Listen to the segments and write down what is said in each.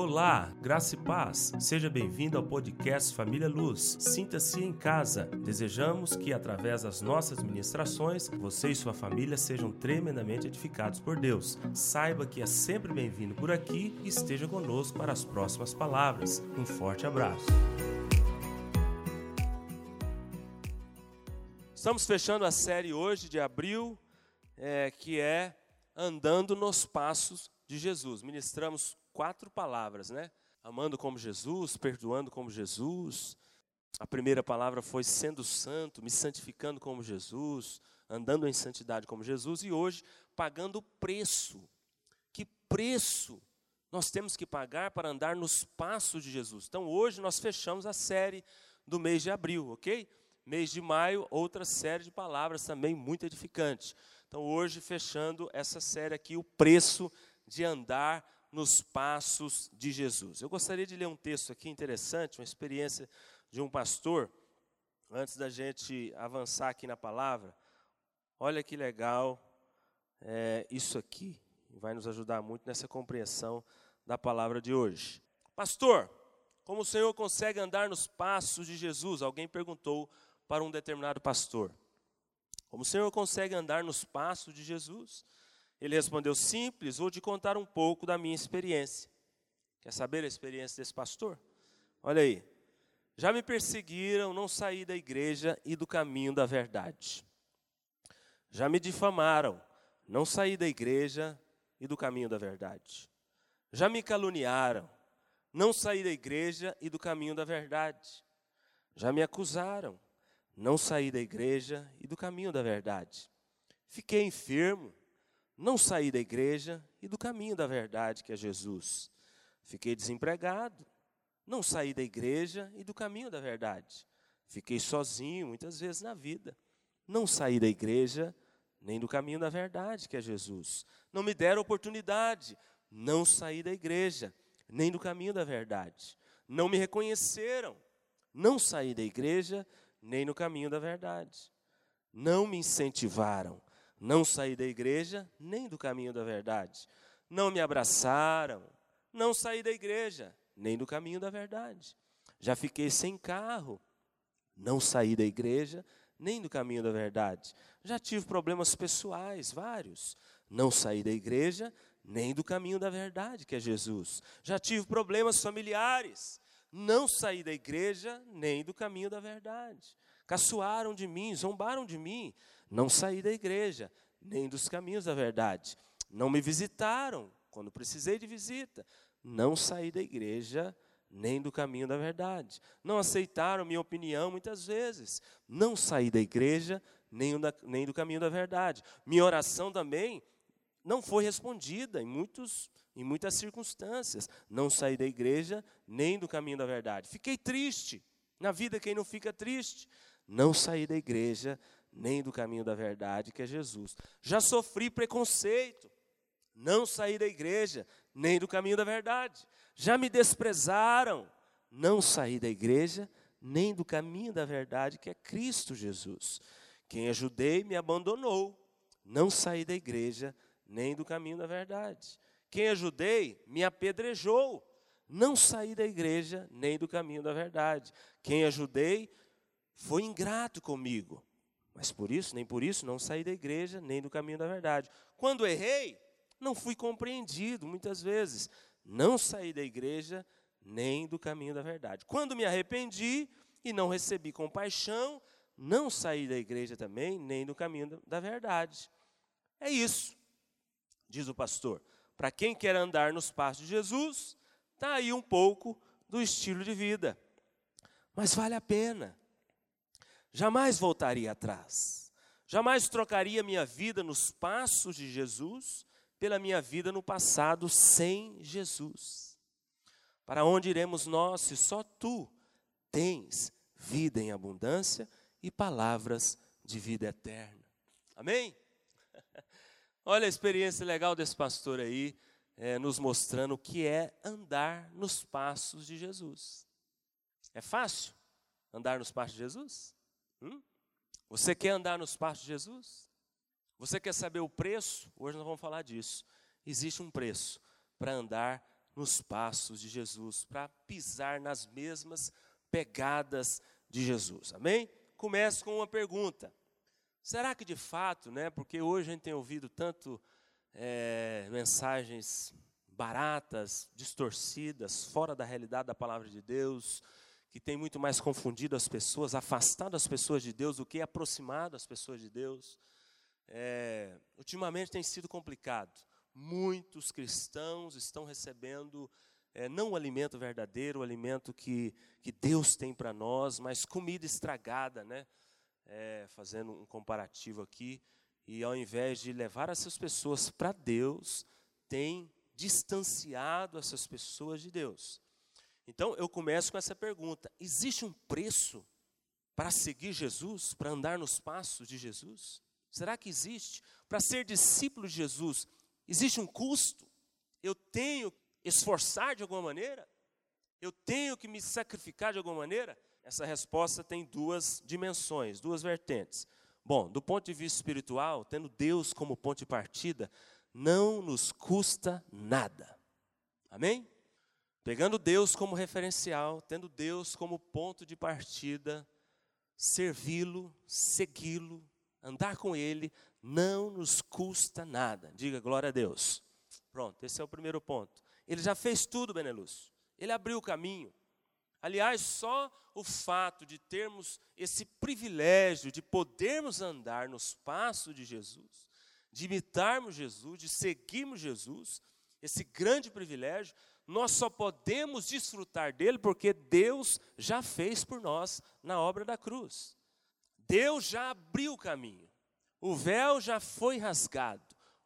Olá, graça e paz. Seja bem-vindo ao podcast Família Luz. Sinta-se em casa. Desejamos que, através das nossas ministrações, você e sua família sejam tremendamente edificados por Deus. Saiba que é sempre bem-vindo por aqui e esteja conosco para as próximas palavras. Um forte abraço. Estamos fechando a série hoje de abril, é, que é Andando nos Passos de Jesus. Ministramos quatro palavras, né? Amando como Jesus, perdoando como Jesus. A primeira palavra foi sendo santo, me santificando como Jesus, andando em santidade como Jesus e hoje pagando o preço. Que preço nós temos que pagar para andar nos passos de Jesus? Então hoje nós fechamos a série do mês de abril, ok? Mês de maio, outra série de palavras também muito edificante. Então hoje fechando essa série aqui, o preço de andar nos passos de Jesus. Eu gostaria de ler um texto aqui interessante, uma experiência de um pastor, antes da gente avançar aqui na palavra. Olha que legal é, isso aqui, vai nos ajudar muito nessa compreensão da palavra de hoje. Pastor, como o senhor consegue andar nos passos de Jesus? Alguém perguntou para um determinado pastor. Como o senhor consegue andar nos passos de Jesus? Ele respondeu: Simples, vou te contar um pouco da minha experiência. Quer saber a experiência desse pastor? Olha aí. Já me perseguiram, não saí da igreja e do caminho da verdade. Já me difamaram, não saí da igreja e do caminho da verdade. Já me caluniaram, não saí da igreja e do caminho da verdade. Já me acusaram, não saí da igreja e do caminho da verdade. Fiquei enfermo, não saí da igreja e do caminho da verdade, que é Jesus. Fiquei desempregado, não saí da igreja e do caminho da verdade. Fiquei sozinho muitas vezes na vida. Não saí da igreja nem do caminho da verdade, que é Jesus. Não me deram oportunidade, não saí da igreja nem do caminho da verdade. Não me reconheceram, não saí da igreja nem no caminho da verdade. Não me incentivaram, não saí da igreja, nem do caminho da verdade. Não me abraçaram, não saí da igreja, nem do caminho da verdade. Já fiquei sem carro, não saí da igreja, nem do caminho da verdade. Já tive problemas pessoais, vários. Não saí da igreja, nem do caminho da verdade, que é Jesus. Já tive problemas familiares. Não saí da igreja, nem do caminho da verdade. Caçoaram de mim, zombaram de mim. Não saí da igreja, nem dos caminhos da verdade. Não me visitaram quando precisei de visita. Não saí da igreja, nem do caminho da verdade. Não aceitaram minha opinião muitas vezes. Não saí da igreja, nem, da, nem do caminho da verdade. Minha oração também não foi respondida em, muitos, em muitas circunstâncias. Não saí da igreja, nem do caminho da verdade. Fiquei triste. Na vida, quem não fica triste? Não saí da igreja, nem do caminho da verdade, que é Jesus. Já sofri preconceito, não saí da igreja, nem do caminho da verdade. Já me desprezaram, não saí da igreja, nem do caminho da verdade, que é Cristo Jesus. Quem ajudei me abandonou, não saí da igreja, nem do caminho da verdade. Quem ajudei me apedrejou, não saí da igreja, nem do caminho da verdade. Quem ajudei foi ingrato comigo, mas por isso, nem por isso, não saí da igreja, nem do caminho da verdade. Quando errei, não fui compreendido, muitas vezes. Não saí da igreja, nem do caminho da verdade. Quando me arrependi e não recebi compaixão, não saí da igreja também, nem do caminho da verdade. É isso, diz o pastor. Para quem quer andar nos passos de Jesus, está aí um pouco do estilo de vida. Mas vale a pena jamais voltaria atrás. Jamais trocaria minha vida nos passos de Jesus pela minha vida no passado sem Jesus. Para onde iremos nós se só tu tens vida em abundância e palavras de vida eterna? Amém? Olha a experiência legal desse pastor aí, é, nos mostrando o que é andar nos passos de Jesus. É fácil andar nos passos de Jesus? Hum? Você quer andar nos passos de Jesus? Você quer saber o preço? Hoje nós vamos falar disso. Existe um preço para andar nos passos de Jesus, para pisar nas mesmas pegadas de Jesus. Amém? Começo com uma pergunta. Será que de fato, né? Porque hoje a gente tem ouvido tanto é, mensagens baratas, distorcidas, fora da realidade da palavra de Deus, que tem muito mais confundido as pessoas, afastado as pessoas de Deus do que aproximado as pessoas de Deus. É, ultimamente tem sido complicado. Muitos cristãos estão recebendo é, não o alimento verdadeiro, o alimento que, que Deus tem para nós, mas comida estragada, né? É, fazendo um comparativo aqui, e ao invés de levar essas pessoas para Deus, tem distanciado essas pessoas de Deus. Então eu começo com essa pergunta: existe um preço para seguir Jesus, para andar nos passos de Jesus? Será que existe? Para ser discípulo de Jesus, existe um custo? Eu tenho que esforçar de alguma maneira? Eu tenho que me sacrificar de alguma maneira? Essa resposta tem duas dimensões, duas vertentes. Bom, do ponto de vista espiritual, tendo Deus como ponto de partida, não nos custa nada. Amém? Pegando Deus como referencial, tendo Deus como ponto de partida, servi-lo, segui-lo, andar com Ele, não nos custa nada. Diga glória a Deus. Pronto, esse é o primeiro ponto. Ele já fez tudo, Benelúcio. Ele abriu o caminho. Aliás, só o fato de termos esse privilégio de podermos andar nos passos de Jesus, de imitarmos Jesus, de seguirmos Jesus, esse grande privilégio, nós só podemos desfrutar dele porque Deus já fez por nós na obra da cruz. Deus já abriu o caminho. O véu já foi rasgado.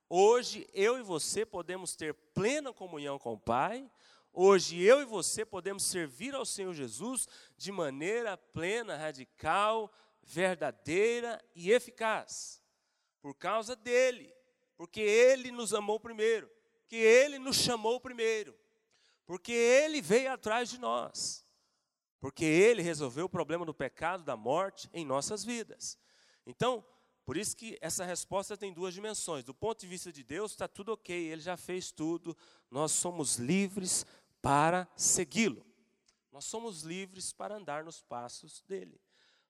Hoje eu e você podemos ter plena comunhão com o Pai. Hoje eu e você podemos servir ao Senhor Jesus de maneira plena, radical, verdadeira e eficaz. Por causa dele, porque ele nos amou primeiro, que ele nos chamou primeiro porque Ele veio atrás de nós, porque Ele resolveu o problema do pecado, da morte em nossas vidas. Então, por isso que essa resposta tem duas dimensões. Do ponto de vista de Deus, está tudo ok, Ele já fez tudo, nós somos livres para segui-lo. Nós somos livres para andar nos passos dele.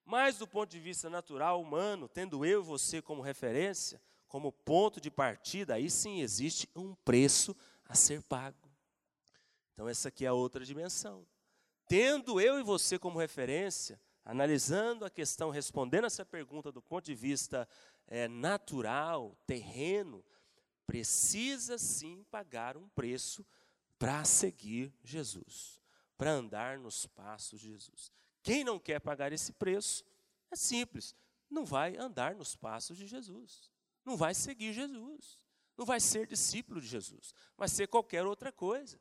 Mas do ponto de vista natural, humano, tendo eu e você como referência, como ponto de partida, aí sim existe um preço a ser pago. Então, essa aqui é a outra dimensão. Tendo eu e você como referência, analisando a questão, respondendo essa pergunta do ponto de vista é, natural, terreno, precisa sim pagar um preço para seguir Jesus, para andar nos passos de Jesus. Quem não quer pagar esse preço, é simples, não vai andar nos passos de Jesus, não vai seguir Jesus, não vai ser discípulo de Jesus, vai ser qualquer outra coisa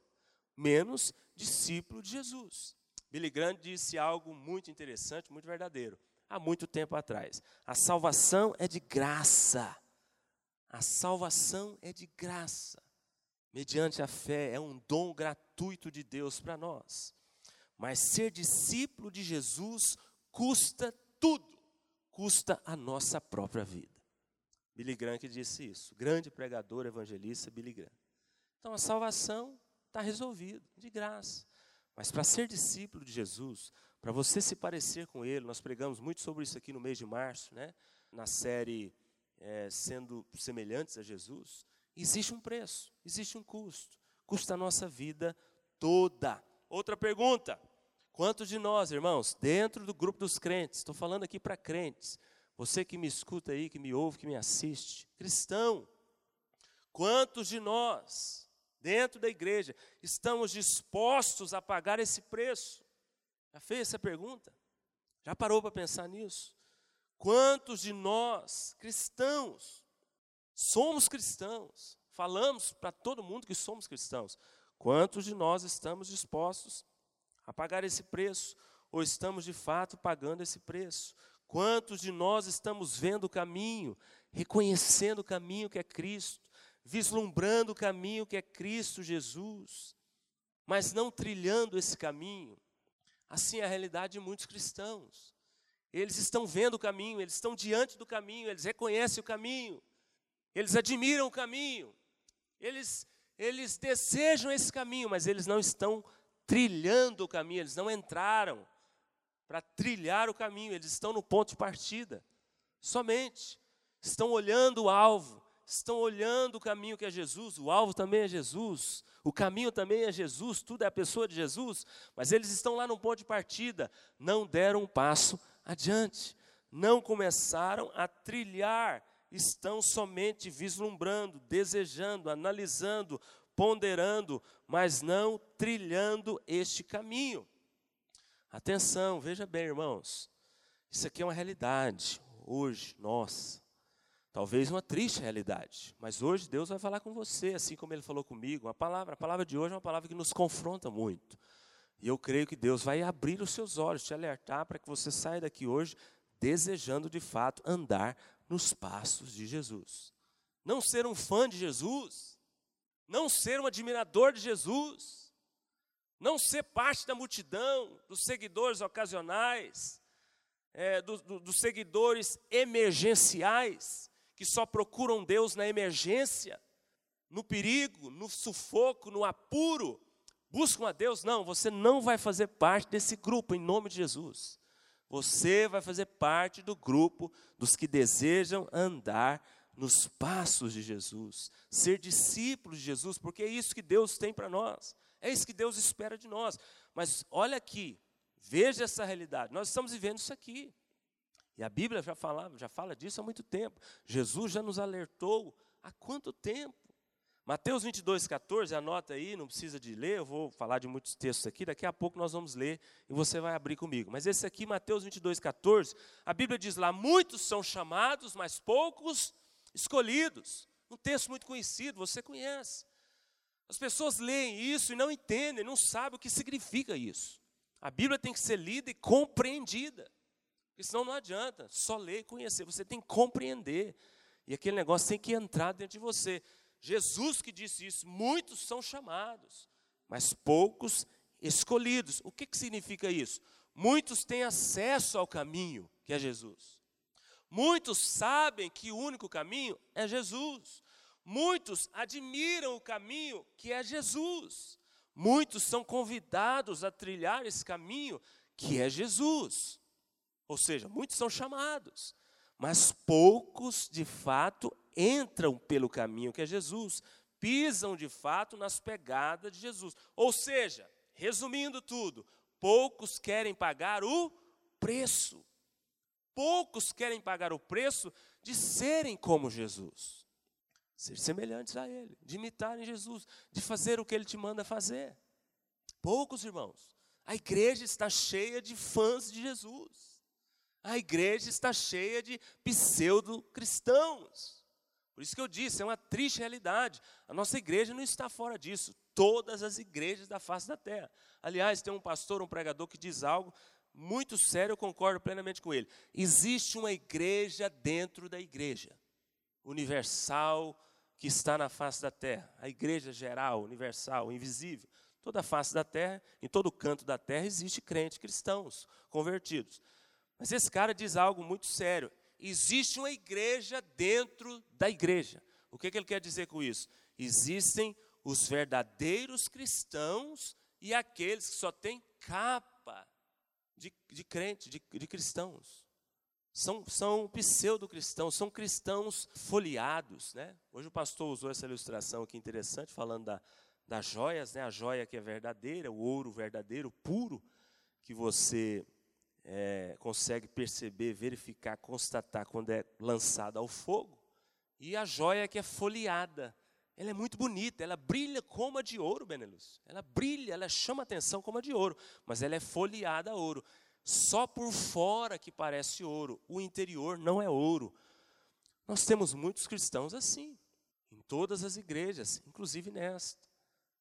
menos discípulo de Jesus. Billy Graham disse algo muito interessante, muito verdadeiro, há muito tempo atrás. A salvação é de graça. A salvação é de graça. Mediante a fé, é um dom gratuito de Deus para nós. Mas ser discípulo de Jesus custa tudo, custa a nossa própria vida. Billy Graham que disse isso, grande pregador evangelista Billy Graham. Então a salvação Está resolvido, de graça. Mas para ser discípulo de Jesus, para você se parecer com Ele, nós pregamos muito sobre isso aqui no mês de março, né? na série é, Sendo Semelhantes a Jesus. Existe um preço, existe um custo. Custa a nossa vida toda. Outra pergunta: quantos de nós, irmãos, dentro do grupo dos crentes, estou falando aqui para crentes, você que me escuta aí, que me ouve, que me assiste, cristão, quantos de nós dentro da igreja, estamos dispostos a pagar esse preço? Já fez essa pergunta? Já parou para pensar nisso? Quantos de nós, cristãos, somos cristãos? Falamos para todo mundo que somos cristãos. Quantos de nós estamos dispostos a pagar esse preço? Ou estamos de fato pagando esse preço? Quantos de nós estamos vendo o caminho, reconhecendo o caminho que é Cristo? Vislumbrando o caminho que é Cristo Jesus, mas não trilhando esse caminho. Assim é a realidade de muitos cristãos. Eles estão vendo o caminho, eles estão diante do caminho, eles reconhecem o caminho, eles admiram o caminho, eles eles desejam esse caminho, mas eles não estão trilhando o caminho, eles não entraram para trilhar o caminho, eles estão no ponto de partida. Somente estão olhando o alvo, estão olhando o caminho que é Jesus, o alvo também é Jesus, o caminho também é Jesus, tudo é a pessoa de Jesus, mas eles estão lá no ponto de partida, não deram um passo adiante, não começaram a trilhar, estão somente vislumbrando, desejando, analisando, ponderando, mas não trilhando este caminho. Atenção, veja bem, irmãos, isso aqui é uma realidade, hoje, nossa. Talvez uma triste realidade, mas hoje Deus vai falar com você, assim como Ele falou comigo. A palavra, a palavra de hoje é uma palavra que nos confronta muito. E eu creio que Deus vai abrir os seus olhos, te alertar para que você saia daqui hoje desejando de fato andar nos passos de Jesus. Não ser um fã de Jesus, não ser um admirador de Jesus, não ser parte da multidão, dos seguidores ocasionais, é, do, do, dos seguidores emergenciais, que só procuram Deus na emergência, no perigo, no sufoco, no apuro, buscam a Deus. Não, você não vai fazer parte desse grupo, em nome de Jesus. Você vai fazer parte do grupo dos que desejam andar nos passos de Jesus, ser discípulos de Jesus, porque é isso que Deus tem para nós, é isso que Deus espera de nós. Mas olha aqui, veja essa realidade, nós estamos vivendo isso aqui. E a Bíblia já, falava, já fala disso há muito tempo. Jesus já nos alertou há quanto tempo? Mateus 22, 14, anota aí, não precisa de ler, eu vou falar de muitos textos aqui, daqui a pouco nós vamos ler e você vai abrir comigo. Mas esse aqui, Mateus 22, 14, a Bíblia diz lá: muitos são chamados, mas poucos escolhidos. Um texto muito conhecido, você conhece. As pessoas leem isso e não entendem, não sabem o que significa isso. A Bíblia tem que ser lida e compreendida. Porque senão não adianta só ler e conhecer, você tem que compreender. E aquele negócio tem que entrar dentro de você. Jesus que disse isso, muitos são chamados, mas poucos escolhidos. O que, que significa isso? Muitos têm acesso ao caminho que é Jesus. Muitos sabem que o único caminho é Jesus. Muitos admiram o caminho que é Jesus. Muitos são convidados a trilhar esse caminho que é Jesus. Ou seja, muitos são chamados, mas poucos de fato entram pelo caminho que é Jesus, pisam de fato nas pegadas de Jesus. Ou seja, resumindo tudo, poucos querem pagar o preço. Poucos querem pagar o preço de serem como Jesus, ser semelhantes a Ele, de imitarem Jesus, de fazer o que Ele te manda fazer. Poucos, irmãos. A igreja está cheia de fãs de Jesus. A igreja está cheia de pseudo-cristãos. Por isso que eu disse, é uma triste realidade. A nossa igreja não está fora disso. Todas as igrejas da face da terra. Aliás, tem um pastor, um pregador que diz algo muito sério, eu concordo plenamente com ele. Existe uma igreja dentro da igreja, universal, que está na face da terra. A igreja geral, universal, invisível. Toda a face da terra, em todo canto da terra, existe crentes cristãos, convertidos. Mas esse cara diz algo muito sério. Existe uma igreja dentro da igreja. O que, que ele quer dizer com isso? Existem os verdadeiros cristãos e aqueles que só têm capa de, de crente, de, de cristãos. São, são pseudo-cristãos, são cristãos folheados. Né? Hoje o pastor usou essa ilustração aqui interessante, falando da, das joias, né? a joia que é verdadeira, o ouro verdadeiro, puro, que você é, consegue perceber, verificar, constatar quando é lançada ao fogo. E a joia que é folheada. Ela é muito bonita, ela brilha como a de ouro, Benelux. Ela brilha, ela chama atenção como a de ouro, mas ela é folheada a ouro. Só por fora que parece ouro, o interior não é ouro. Nós temos muitos cristãos assim, em todas as igrejas, inclusive nesta.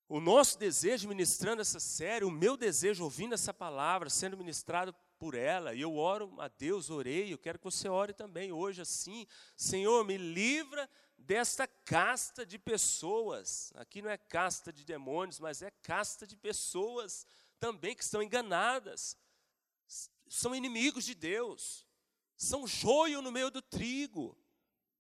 O nosso desejo ministrando essa série, o meu desejo ouvindo essa palavra, sendo ministrado por ela, e eu oro a Deus, orei, eu quero que você ore também hoje assim, Senhor, me livra desta casta de pessoas, aqui não é casta de demônios, mas é casta de pessoas também que estão enganadas, são inimigos de Deus, são joio no meio do trigo,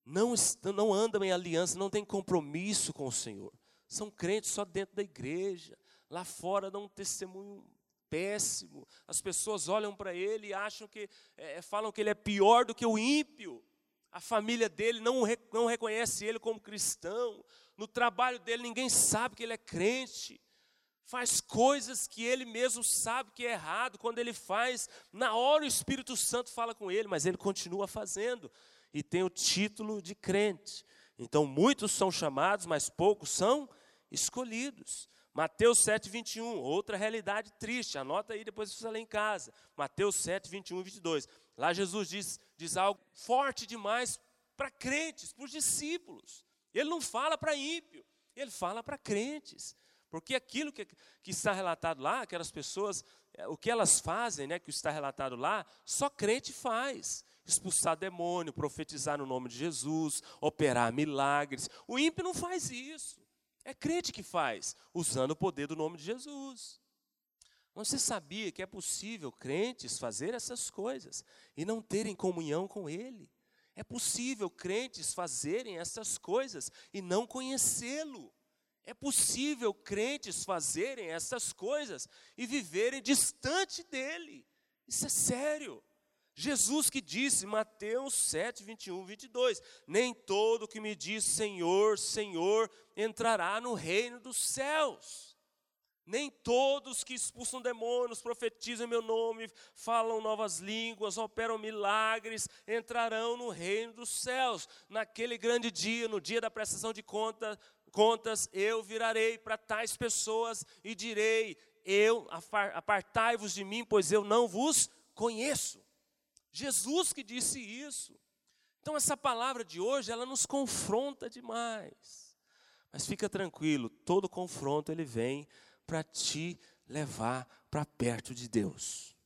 não, não andam em aliança, não têm compromisso com o Senhor, são crentes só dentro da igreja, lá fora dão um testemunho péssimo. As pessoas olham para ele e acham que é, falam que ele é pior do que o ímpio. A família dele não, não reconhece ele como cristão. No trabalho dele ninguém sabe que ele é crente. Faz coisas que ele mesmo sabe que é errado. Quando ele faz, na hora o Espírito Santo fala com ele, mas ele continua fazendo. E tem o título de crente. Então muitos são chamados, mas poucos são escolhidos. Mateus 7, 21, outra realidade triste, anota aí depois você lê em casa. Mateus 7, 21 e 22. Lá Jesus diz, diz algo forte demais para crentes, para os discípulos. Ele não fala para ímpio, ele fala para crentes. Porque aquilo que, que está relatado lá, aquelas pessoas, é, o que elas fazem, né, que está relatado lá, só crente faz. Expulsar demônio, profetizar no nome de Jesus, operar milagres. O ímpio não faz isso. É crente que faz, usando o poder do nome de Jesus. Você sabia que é possível crentes fazer essas coisas e não terem comunhão com Ele? É possível crentes fazerem essas coisas e não conhecê-lo. É possível crentes fazerem essas coisas e viverem distante dele. Isso é sério. Jesus que disse, Mateus 7, 21, 22, nem todo que me diz Senhor, Senhor, entrará no reino dos céus. Nem todos que expulsam demônios, profetizam meu nome, falam novas línguas, operam milagres, entrarão no reino dos céus. Naquele grande dia, no dia da prestação de conta, contas, eu virarei para tais pessoas e direi: Eu apartai-vos de mim, pois eu não vos conheço. Jesus que disse isso. Então essa palavra de hoje, ela nos confronta demais. Mas fica tranquilo, todo confronto ele vem para te levar para perto de Deus.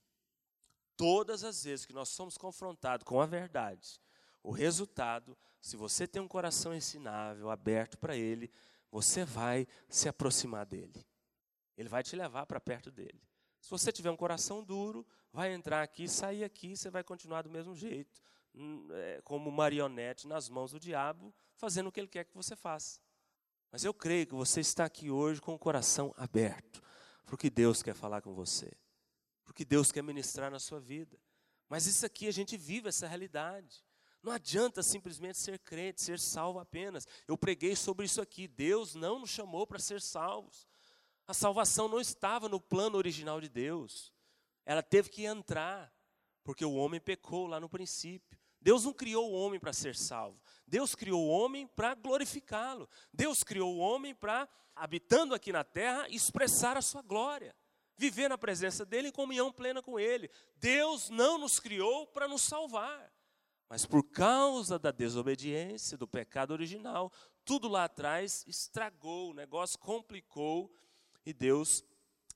Todas as vezes que nós somos confrontados com a verdade, o resultado, se você tem um coração ensinável, aberto para Ele, você vai se aproximar dele. Ele vai te levar para perto dele. Se você tiver um coração duro, vai entrar aqui, sair aqui, você vai continuar do mesmo jeito, hum, é, como marionete nas mãos do diabo, fazendo o que ele quer que você faça. Mas eu creio que você está aqui hoje com o coração aberto, porque Deus quer falar com você, porque Deus quer ministrar na sua vida. Mas isso aqui a gente vive essa realidade. Não adianta simplesmente ser crente, ser salvo apenas. Eu preguei sobre isso aqui. Deus não nos chamou para ser salvos. A salvação não estava no plano original de Deus. Ela teve que entrar, porque o homem pecou lá no princípio. Deus não criou o homem para ser salvo. Deus criou o homem para glorificá-lo. Deus criou o homem para, habitando aqui na terra, expressar a sua glória. Viver na presença dele em comunhão plena com ele. Deus não nos criou para nos salvar. Mas por causa da desobediência, do pecado original, tudo lá atrás estragou, o negócio complicou e Deus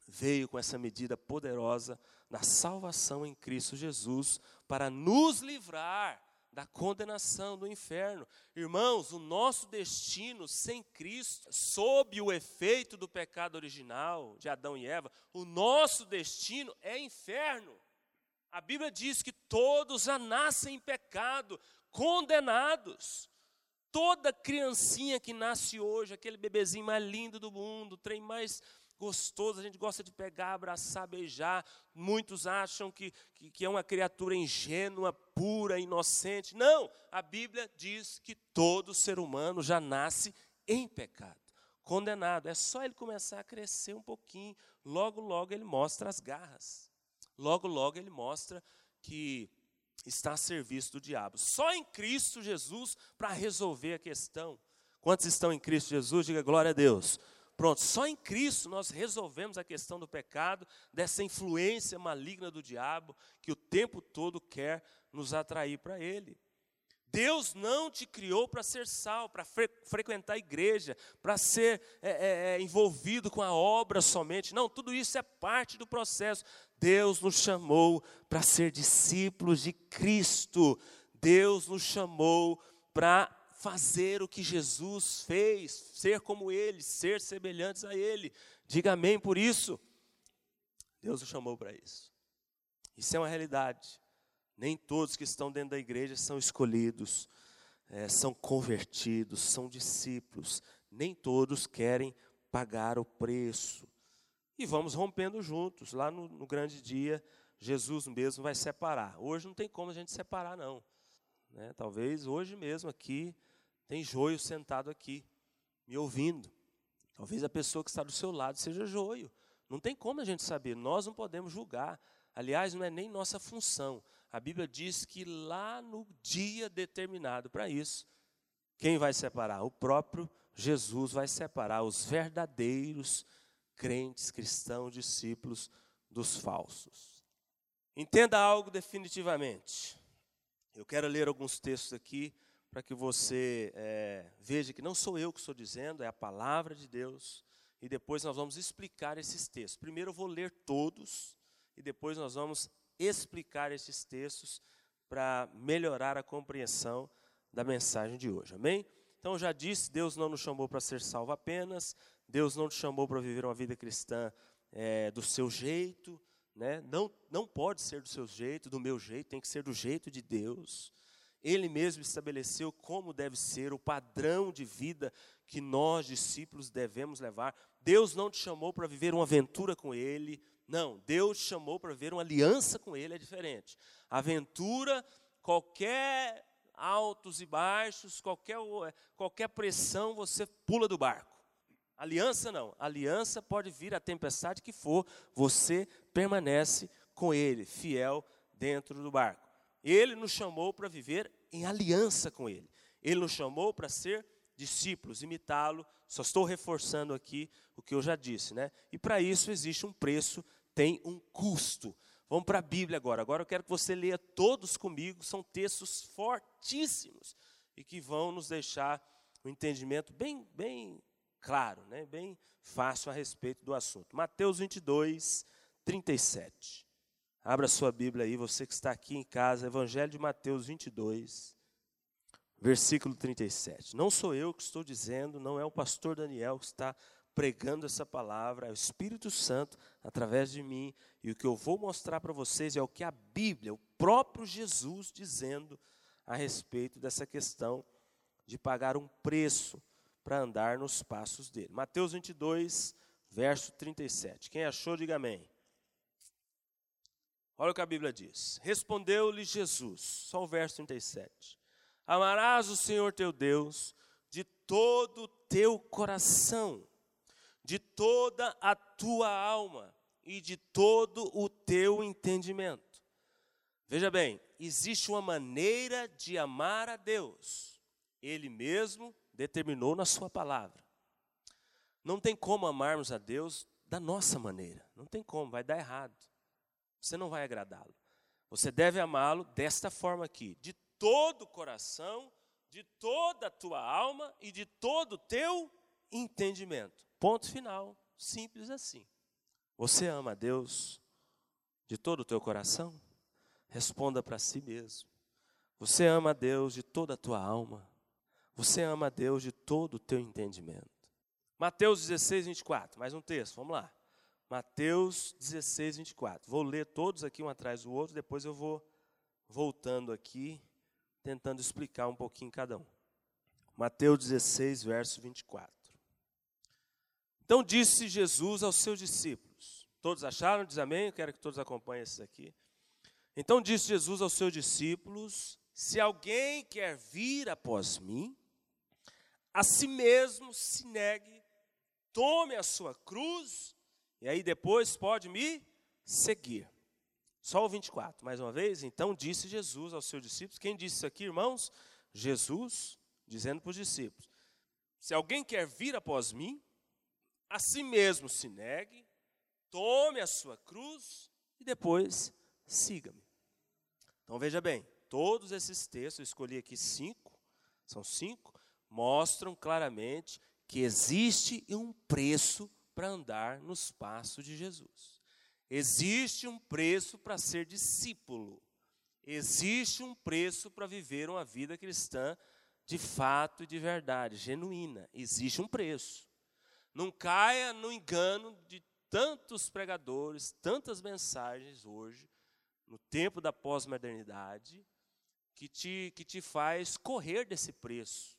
veio com essa medida poderosa da salvação em Cristo Jesus para nos livrar da condenação do inferno. Irmãos, o nosso destino sem Cristo, sob o efeito do pecado original de Adão e Eva, o nosso destino é inferno. A Bíblia diz que todos já nascem em pecado, condenados. Toda criancinha que nasce hoje, aquele bebezinho mais lindo do mundo, o trem mais gostoso, a gente gosta de pegar, abraçar, beijar. Muitos acham que, que, que, é uma criatura ingênua, pura, inocente. Não, a Bíblia diz que todo ser humano já nasce em pecado, condenado. É só ele começar a crescer um pouquinho, logo, logo ele mostra as garras. Logo, logo ele mostra que está a serviço do diabo. Só em Cristo Jesus para resolver a questão. Quantos estão em Cristo Jesus? Diga glória a Deus. Pronto, só em Cristo nós resolvemos a questão do pecado, dessa influência maligna do diabo que o tempo todo quer nos atrair para ele. Deus não te criou para ser sal, para fre frequentar a igreja, para ser é, é, é, envolvido com a obra somente. Não, tudo isso é parte do processo. Deus nos chamou para ser discípulos de Cristo. Deus nos chamou para fazer o que Jesus fez, ser como Ele, ser semelhantes a Ele. Diga amém por isso. Deus o chamou para isso. Isso é uma realidade. Nem todos que estão dentro da igreja são escolhidos, é, são convertidos, são discípulos. nem todos querem pagar o preço. E vamos rompendo juntos. Lá no, no grande dia, Jesus mesmo vai separar. Hoje não tem como a gente separar, não. Né? Talvez hoje mesmo aqui, tem joio sentado aqui, me ouvindo. Talvez a pessoa que está do seu lado seja joio. Não tem como a gente saber, nós não podemos julgar. Aliás, não é nem nossa função. A Bíblia diz que lá no dia determinado para isso, quem vai separar? O próprio Jesus vai separar os verdadeiros crentes, cristãos, discípulos dos falsos. Entenda algo definitivamente. Eu quero ler alguns textos aqui para que você é, veja que não sou eu que estou dizendo, é a palavra de Deus. E depois nós vamos explicar esses textos. Primeiro eu vou ler todos e depois nós vamos explicar esses textos para melhorar a compreensão da mensagem de hoje. Amém? Então já disse, Deus não nos chamou para ser salvo apenas, Deus não nos chamou para viver uma vida cristã é, do seu jeito, né? não, não pode ser do seu jeito, do meu jeito, tem que ser do jeito de Deus. Ele mesmo estabeleceu como deve ser o padrão de vida que nós, discípulos, devemos levar. Deus não te chamou para viver uma aventura com Ele, não. Deus te chamou para viver uma aliança com Ele, é diferente. Aventura, qualquer altos e baixos, qualquer, qualquer pressão, você pula do barco. Aliança não. Aliança pode vir a tempestade que for, você permanece com Ele, fiel dentro do barco. Ele nos chamou para viver em aliança com Ele. Ele nos chamou para ser discípulos, imitá-lo. Só estou reforçando aqui o que eu já disse, né? E para isso existe um preço, tem um custo. Vamos para a Bíblia agora. Agora eu quero que você leia todos comigo, são textos fortíssimos e que vão nos deixar um entendimento bem, bem claro, né? bem fácil a respeito do assunto. Mateus 22, 37. Abra sua Bíblia aí, você que está aqui em casa, Evangelho de Mateus 22, versículo 37. Não sou eu que estou dizendo, não é o pastor Daniel que está pregando essa palavra, é o Espírito Santo através de mim, e o que eu vou mostrar para vocês é o que a Bíblia, o próprio Jesus dizendo a respeito dessa questão de pagar um preço para andar nos passos dele. Mateus 22, verso 37. Quem achou, diga amém. Olha o que a Bíblia diz. Respondeu-lhe Jesus, só o verso 37. Amarás o Senhor teu Deus de todo o teu coração, de toda a tua alma e de todo o teu entendimento. Veja bem, existe uma maneira de amar a Deus. Ele mesmo determinou na sua palavra. Não tem como amarmos a Deus da nossa maneira. Não tem como, vai dar errado você não vai agradá-lo. Você deve amá-lo desta forma aqui, de todo o coração, de toda a tua alma e de todo o teu entendimento. Ponto final, simples assim. Você ama a Deus de todo o teu coração? Responda para si mesmo. Você ama a Deus de toda a tua alma? Você ama a Deus de todo o teu entendimento? Mateus 16, 24, mais um texto, vamos lá. Mateus 16, 24. Vou ler todos aqui um atrás do outro, depois eu vou voltando aqui, tentando explicar um pouquinho cada um. Mateus 16, verso 24. Então disse Jesus aos seus discípulos. Todos acharam? Diz amém? Eu quero que todos acompanhem esses aqui. Então disse Jesus aos seus discípulos: Se alguém quer vir após mim, a si mesmo se negue, tome a sua cruz e aí depois pode me seguir. Só o 24, mais uma vez. Então disse Jesus aos seus discípulos. Quem disse isso aqui, irmãos? Jesus, dizendo para os discípulos: Se alguém quer vir após mim, a si mesmo se negue, tome a sua cruz e depois siga-me. Então veja bem, todos esses textos, eu escolhi aqui cinco, são cinco, mostram claramente que existe um preço para andar nos passos de Jesus. Existe um preço para ser discípulo. Existe um preço para viver uma vida cristã de fato e de verdade, genuína. Existe um preço. Não caia no engano de tantos pregadores, tantas mensagens hoje, no tempo da pós-modernidade, que te, que te faz correr desse preço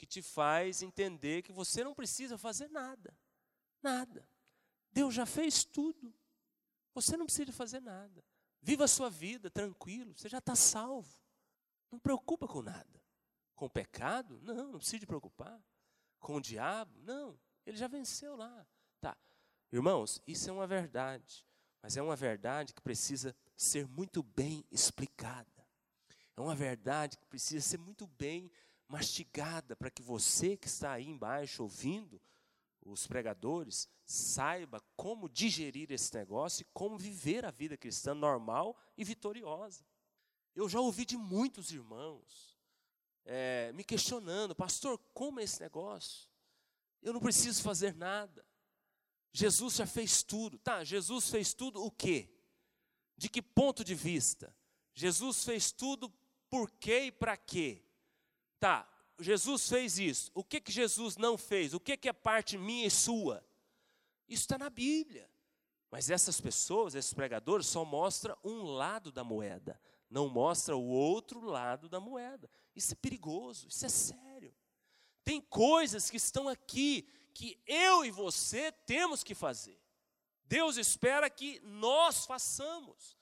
que te faz entender que você não precisa fazer nada. Nada. Deus já fez tudo. Você não precisa fazer nada. Viva a sua vida tranquilo, você já está salvo. Não preocupa com nada. Com o pecado? Não, não precisa preocupar. Com o diabo? Não, ele já venceu lá. Tá. Irmãos, isso é uma verdade, mas é uma verdade que precisa ser muito bem explicada. É uma verdade que precisa ser muito bem mastigada para que você que está aí embaixo ouvindo os pregadores saiba como digerir esse negócio e como viver a vida cristã normal e vitoriosa. Eu já ouvi de muitos irmãos é, me questionando, pastor, como é esse negócio? Eu não preciso fazer nada. Jesus já fez tudo. Tá, Jesus fez tudo o quê? De que ponto de vista? Jesus fez tudo por quê e para quê? Tá, Jesus fez isso. O que que Jesus não fez? O que que é parte minha e sua? Isso está na Bíblia. Mas essas pessoas, esses pregadores, só mostram um lado da moeda, não mostra o outro lado da moeda. Isso é perigoso, isso é sério. Tem coisas que estão aqui que eu e você temos que fazer. Deus espera que nós façamos.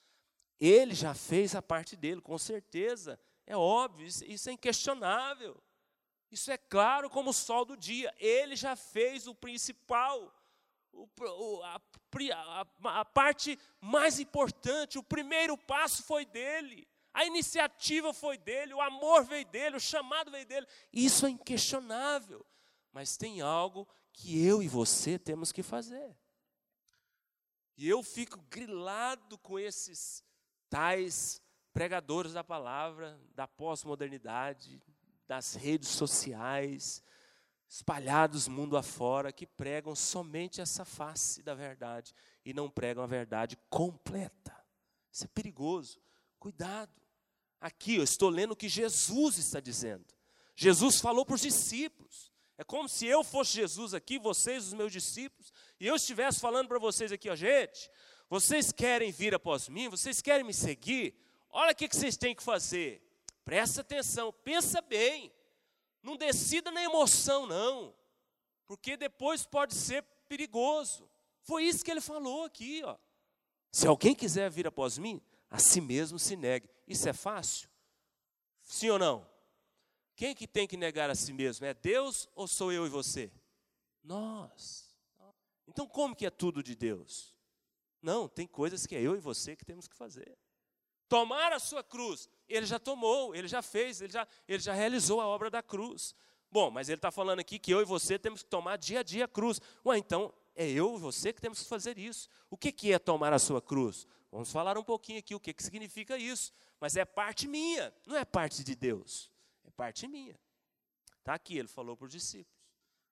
Ele já fez a parte dele, com certeza. É óbvio, isso é inquestionável. Isso é claro como o sol do dia. Ele já fez o principal, o, a, a, a parte mais importante, o primeiro passo foi dele. A iniciativa foi dele, o amor veio dele, o chamado veio dele. Isso é inquestionável. Mas tem algo que eu e você temos que fazer. E eu fico grilado com esses tais pregadores da palavra, da pós-modernidade, das redes sociais, espalhados mundo afora, que pregam somente essa face da verdade e não pregam a verdade completa. Isso é perigoso. Cuidado. Aqui eu estou lendo o que Jesus está dizendo. Jesus falou para os discípulos. É como se eu fosse Jesus aqui, vocês, os meus discípulos, e eu estivesse falando para vocês aqui, ó, gente, vocês querem vir após mim, vocês querem me seguir, olha o que vocês têm que fazer. Presta atenção, pensa bem. Não decida na emoção, não. Porque depois pode ser perigoso. Foi isso que ele falou aqui, ó. Se alguém quiser vir após mim, a si mesmo se negue. Isso é fácil? Sim ou não? Quem que tem que negar a si mesmo? É Deus ou sou eu e você? Nós. Então como que é tudo de Deus? Não, tem coisas que é eu e você que temos que fazer. Tomar a sua cruz, ele já tomou, ele já fez, ele já, ele já realizou a obra da cruz. Bom, mas ele está falando aqui que eu e você temos que tomar dia a dia a cruz. Ué, então é eu e você que temos que fazer isso. O que, que é tomar a sua cruz? Vamos falar um pouquinho aqui o que, que significa isso. Mas é parte minha, não é parte de Deus parte minha. Está aqui, ele falou para os discípulos.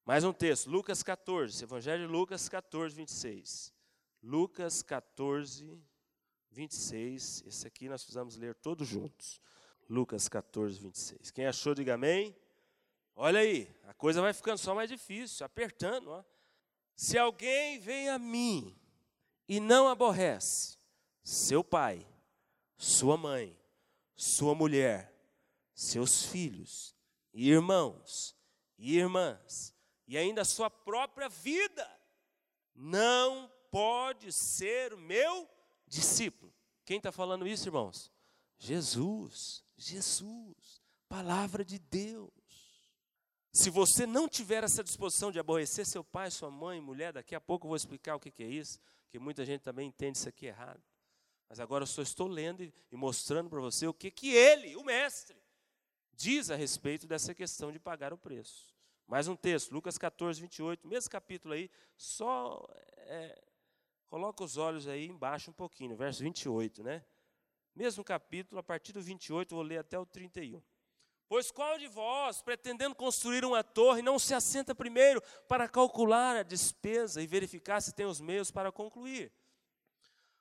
Mais um texto, Lucas 14, Evangelho de Lucas 14, 26. Lucas 14, 26. Esse aqui nós precisamos ler todos juntos. Lucas 14, 26. Quem achou, diga amém. Olha aí, a coisa vai ficando só mais difícil, apertando. Ó. Se alguém vem a mim e não aborrece seu pai, sua mãe, sua mulher, seus filhos, irmãos e irmãs, e ainda sua própria vida, não pode ser meu discípulo. Quem está falando isso, irmãos? Jesus, Jesus, palavra de Deus. Se você não tiver essa disposição de aborrecer seu pai, sua mãe, mulher, daqui a pouco eu vou explicar o que é isso, que muita gente também entende isso aqui errado. Mas agora eu só estou lendo e mostrando para você o que, que ele, o mestre, diz a respeito dessa questão de pagar o preço. Mais um texto, Lucas 14, 28, mesmo capítulo aí, só é, coloca os olhos aí embaixo um pouquinho, verso 28, né? Mesmo capítulo, a partir do 28, vou ler até o 31. Pois qual de vós, pretendendo construir uma torre, não se assenta primeiro para calcular a despesa e verificar se tem os meios para concluir?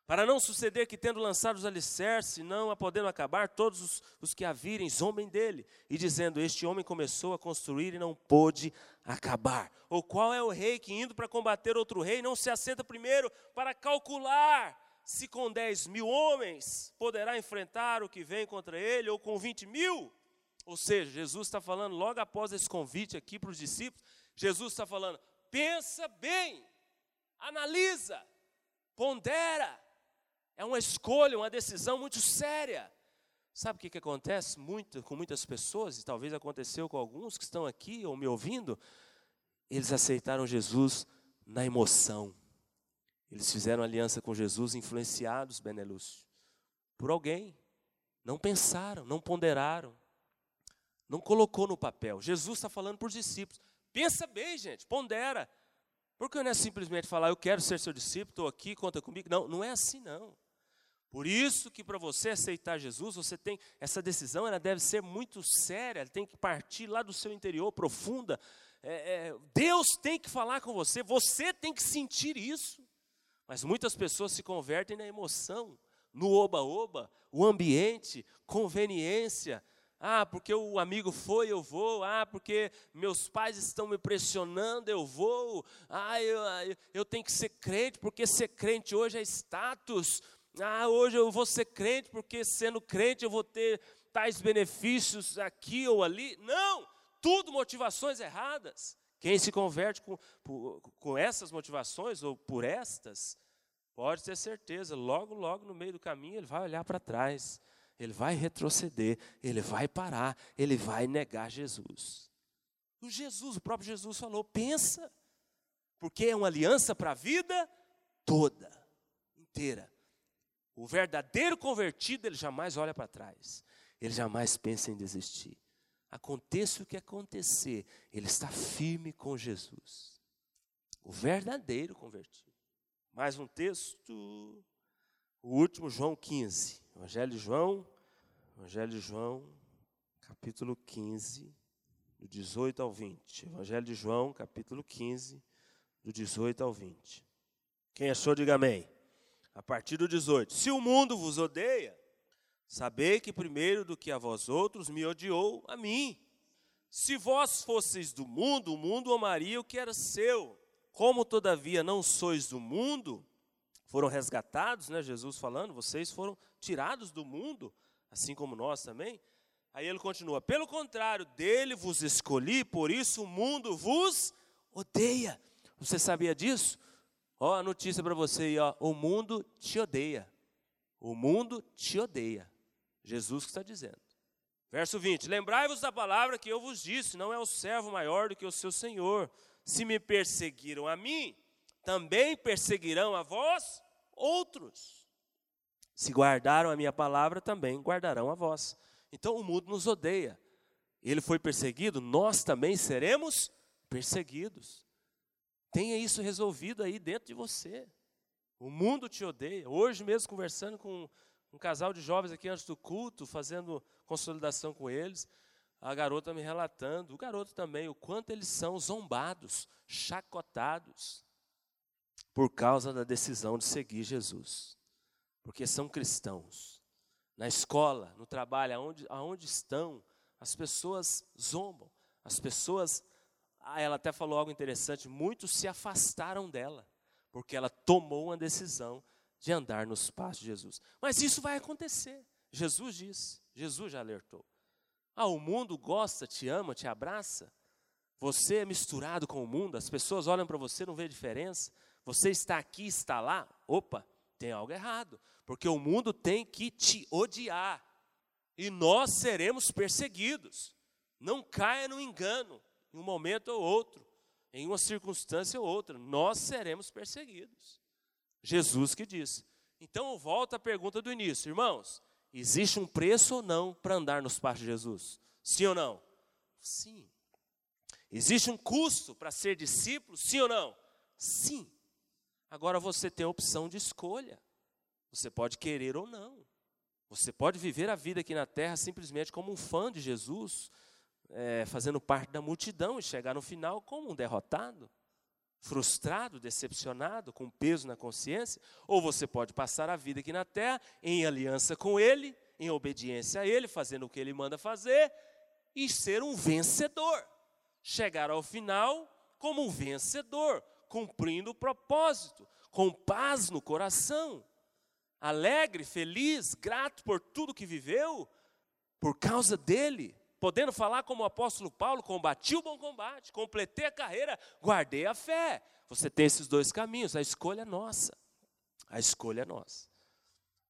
Para não suceder que, tendo lançado os alicerces, não a podendo acabar, todos os, os, que a virem zombem dele, e dizendo: Este homem começou a construir e não pôde acabar. Ou qual é o rei que, indo para combater outro rei, não se assenta primeiro para calcular se com 10 mil homens poderá enfrentar o que vem contra ele, ou com 20 mil? Ou seja, Jesus está falando logo após esse convite aqui para os discípulos, Jesus está falando: pensa bem, analisa, pondera. É uma escolha, uma decisão muito séria. Sabe o que, que acontece muito, com muitas pessoas, e talvez aconteceu com alguns que estão aqui ou me ouvindo? Eles aceitaram Jesus na emoção. Eles fizeram aliança com Jesus influenciados, Benelúcio, por alguém. Não pensaram, não ponderaram, não colocou no papel. Jesus está falando para os discípulos. Pensa bem, gente, pondera. Porque não é simplesmente falar, eu quero ser seu discípulo, estou aqui, conta comigo. Não, não é assim não. Por isso que para você aceitar Jesus, você tem essa decisão, ela deve ser muito séria, ela tem que partir lá do seu interior, profunda. É, é, Deus tem que falar com você, você tem que sentir isso. Mas muitas pessoas se convertem na emoção, no oba-oba, o ambiente, conveniência, ah, porque o amigo foi, eu vou. Ah, porque meus pais estão me pressionando, eu vou. Ah, eu, eu tenho que ser crente, porque ser crente hoje é status. Ah, hoje eu vou ser crente, porque sendo crente eu vou ter tais benefícios aqui ou ali. Não! Tudo motivações erradas. Quem se converte com, com essas motivações ou por estas, pode ter certeza, logo, logo no meio do caminho ele vai olhar para trás ele vai retroceder, ele vai parar, ele vai negar Jesus. O Jesus, o próprio Jesus falou: pensa, porque é uma aliança para a vida toda, inteira. O verdadeiro convertido, ele jamais olha para trás, ele jamais pensa em desistir. Aconteça o que acontecer, ele está firme com Jesus. O verdadeiro convertido. Mais um texto, o último, João 15. Evangelho de João, Evangelho de João, capítulo 15, do 18 ao 20. Evangelho de João, capítulo 15, do 18 ao 20. Quem achou, diga amém. A partir do 18. Se o mundo vos odeia, sabei que primeiro do que a vós outros me odiou a mim. Se vós fosseis do mundo, o mundo amaria o que era seu. Como todavia não sois do mundo, foram resgatados, né, Jesus falando, vocês foram tirados do mundo, assim como nós também. Aí ele continua: pelo contrário, dele vos escolhi, por isso o mundo vos odeia. Você sabia disso? Ó, a notícia para você aí, ó, o mundo te odeia. O mundo te odeia. Jesus que está dizendo. Verso 20: Lembrai-vos da palavra que eu vos disse: não é o servo maior do que o seu senhor. Se me perseguiram a mim, também perseguirão a vós outros. Se guardaram a minha palavra, também guardarão a vós. Então o mundo nos odeia. Ele foi perseguido, nós também seremos perseguidos. Tenha isso resolvido aí dentro de você. O mundo te odeia. Hoje mesmo, conversando com um casal de jovens aqui antes do culto, fazendo consolidação com eles, a garota me relatando, o garoto também, o quanto eles são zombados, chacotados por causa da decisão de seguir Jesus. Porque são cristãos. Na escola, no trabalho, aonde, aonde estão, as pessoas zombam. As pessoas, ela até falou algo interessante, muitos se afastaram dela, porque ela tomou uma decisão de andar nos passos de Jesus. Mas isso vai acontecer. Jesus disse, Jesus já alertou. Ah, o mundo gosta, te ama, te abraça. Você é misturado com o mundo, as pessoas olham para você, não vê diferença. Você está aqui, está lá, opa, tem algo errado, porque o mundo tem que te odiar e nós seremos perseguidos. Não caia no engano, em um momento ou outro, em uma circunstância ou outra, nós seremos perseguidos. Jesus que disse. Então, volta à pergunta do início, irmãos: existe um preço ou não para andar nos passos de Jesus? Sim ou não? Sim. Existe um custo para ser discípulo? Sim ou não? Sim. Agora você tem a opção de escolha. Você pode querer ou não. Você pode viver a vida aqui na terra simplesmente como um fã de Jesus, é, fazendo parte da multidão e chegar no final como um derrotado, frustrado, decepcionado, com peso na consciência. Ou você pode passar a vida aqui na terra em aliança com Ele, em obediência a Ele, fazendo o que Ele manda fazer e ser um vencedor. Chegar ao final como um vencedor, cumprindo o propósito, com paz no coração, alegre, feliz, grato por tudo que viveu, por causa dele, podendo falar como o apóstolo Paulo, combati o bom combate, completei a carreira, guardei a fé. Você tem esses dois caminhos, a escolha é nossa. A escolha é nossa.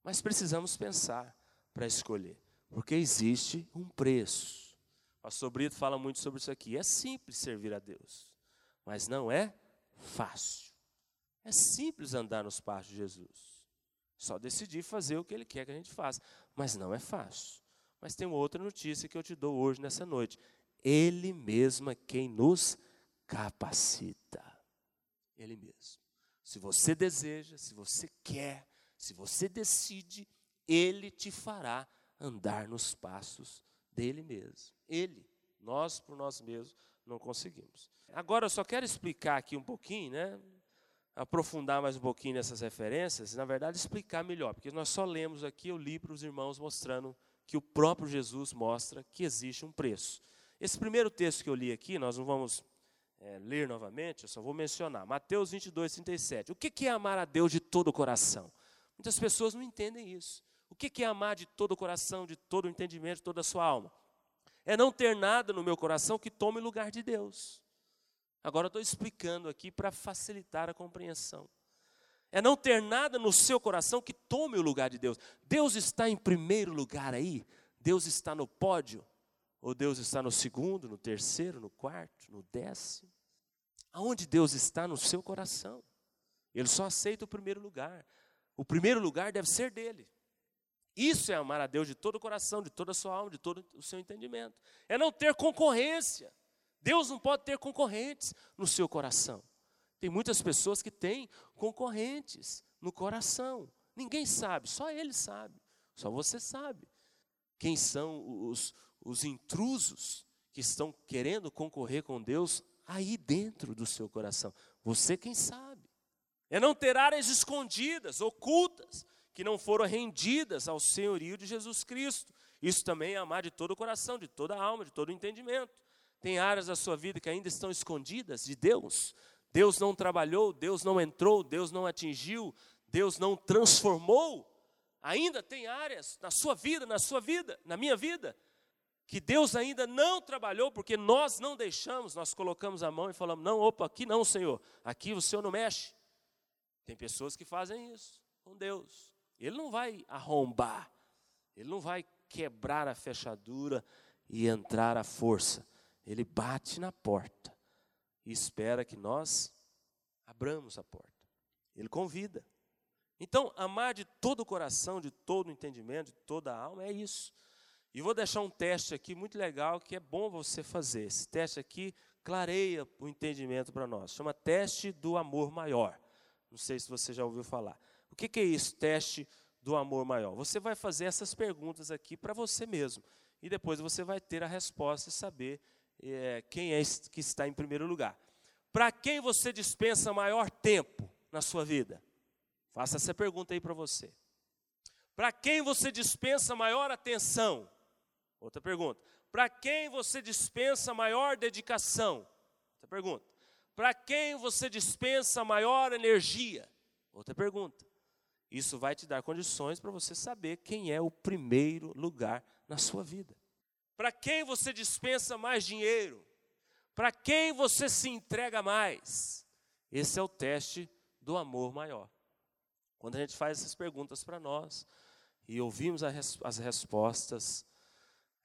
Mas precisamos pensar para escolher, porque existe um preço. O pastor Brito fala muito sobre isso aqui. É simples servir a Deus, mas não é fácil. É simples andar nos passos de Jesus. Só decidir fazer o que Ele quer que a gente faça. Mas não é fácil. Mas tem uma outra notícia que eu te dou hoje, nessa noite. Ele mesmo é quem nos capacita. Ele mesmo. Se você deseja, se você quer, se você decide, Ele te fará andar nos passos dele mesmo. Ele, nós por nós mesmos não conseguimos. Agora eu só quero explicar aqui um pouquinho, né? aprofundar mais um pouquinho nessas referências, na verdade explicar melhor, porque nós só lemos aqui, eu li para os irmãos mostrando que o próprio Jesus mostra que existe um preço. Esse primeiro texto que eu li aqui, nós não vamos é, ler novamente, eu só vou mencionar. Mateus 22, 37. O que é amar a Deus de todo o coração? Muitas pessoas não entendem isso. O que é amar de todo o coração, de todo o entendimento, de toda a sua alma? É não ter nada no meu coração que tome lugar de Deus. Agora estou explicando aqui para facilitar a compreensão. É não ter nada no seu coração que tome o lugar de Deus. Deus está em primeiro lugar aí? Deus está no pódio? Ou Deus está no segundo, no terceiro, no quarto, no décimo? Aonde Deus está no seu coração? Ele só aceita o primeiro lugar. O primeiro lugar deve ser dele. Isso é amar a Deus de todo o coração, de toda a sua alma, de todo o seu entendimento. É não ter concorrência. Deus não pode ter concorrentes no seu coração. Tem muitas pessoas que têm concorrentes no coração. Ninguém sabe, só Ele sabe. Só você sabe. Quem são os, os intrusos que estão querendo concorrer com Deus aí dentro do seu coração? Você quem sabe. É não ter áreas escondidas, ocultas, que não foram rendidas ao senhorio de Jesus Cristo. Isso também é amar de todo o coração, de toda a alma, de todo o entendimento. Tem áreas da sua vida que ainda estão escondidas de Deus. Deus não trabalhou, Deus não entrou, Deus não atingiu, Deus não transformou. Ainda tem áreas na sua vida, na sua vida, na minha vida, que Deus ainda não trabalhou, porque nós não deixamos, nós colocamos a mão e falamos: não, opa, aqui não, Senhor, aqui o Senhor não mexe. Tem pessoas que fazem isso com Deus. Ele não vai arrombar, ele não vai quebrar a fechadura e entrar à força. Ele bate na porta e espera que nós abramos a porta. Ele convida. Então, amar de todo o coração, de todo o entendimento, de toda a alma, é isso. E vou deixar um teste aqui muito legal que é bom você fazer. Esse teste aqui clareia o entendimento para nós. Chama teste do amor maior. Não sei se você já ouviu falar. O que, que é isso, teste do amor maior? Você vai fazer essas perguntas aqui para você mesmo. E depois você vai ter a resposta e saber é, quem é que está em primeiro lugar. Para quem você dispensa maior tempo na sua vida? Faça essa pergunta aí para você. Para quem você dispensa maior atenção? Outra pergunta. Para quem você dispensa maior dedicação? Outra pergunta. Para quem você dispensa maior energia? Outra pergunta. Isso vai te dar condições para você saber quem é o primeiro lugar na sua vida. Para quem você dispensa mais dinheiro? Para quem você se entrega mais? Esse é o teste do amor maior. Quando a gente faz essas perguntas para nós e ouvimos as respostas,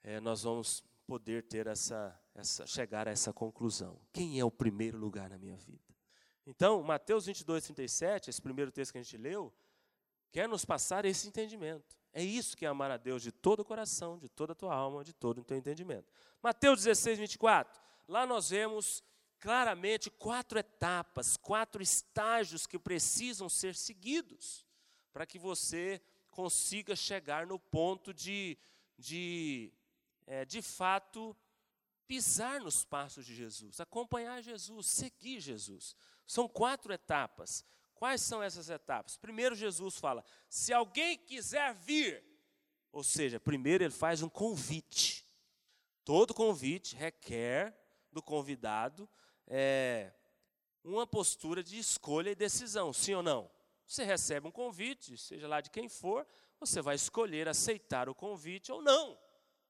é, nós vamos poder ter essa, essa, chegar a essa conclusão. Quem é o primeiro lugar na minha vida? Então, Mateus 22, 37, esse primeiro texto que a gente leu, quer nos passar esse entendimento. É isso que é amar a Deus de todo o coração, de toda a tua alma, de todo o teu entendimento. Mateus 16, 24. Lá nós vemos claramente quatro etapas, quatro estágios que precisam ser seguidos para que você consiga chegar no ponto de, de, é, de fato, pisar nos passos de Jesus, acompanhar Jesus, seguir Jesus. São quatro etapas Quais são essas etapas? Primeiro, Jesus fala: se alguém quiser vir, ou seja, primeiro ele faz um convite. Todo convite requer do convidado é, uma postura de escolha e decisão, sim ou não? Você recebe um convite, seja lá de quem for, você vai escolher aceitar o convite ou não.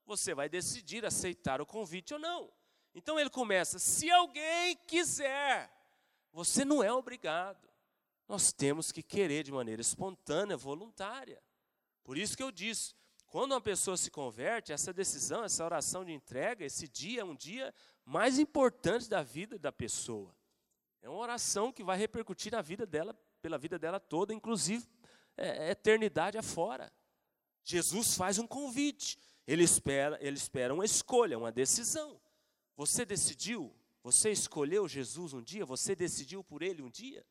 você vai decidir aceitar o convite ou não. Então ele começa: se alguém quiser, você não é obrigado. Nós temos que querer de maneira espontânea, voluntária. Por isso que eu disse: quando uma pessoa se converte, essa decisão, essa oração de entrega, esse dia é um dia mais importante da vida da pessoa. É uma oração que vai repercutir na vida dela, pela vida dela toda, inclusive é, eternidade afora. Jesus faz um convite. Ele espera, ele espera uma escolha, uma decisão. Você decidiu? Você escolheu Jesus um dia? Você decidiu por ele um dia?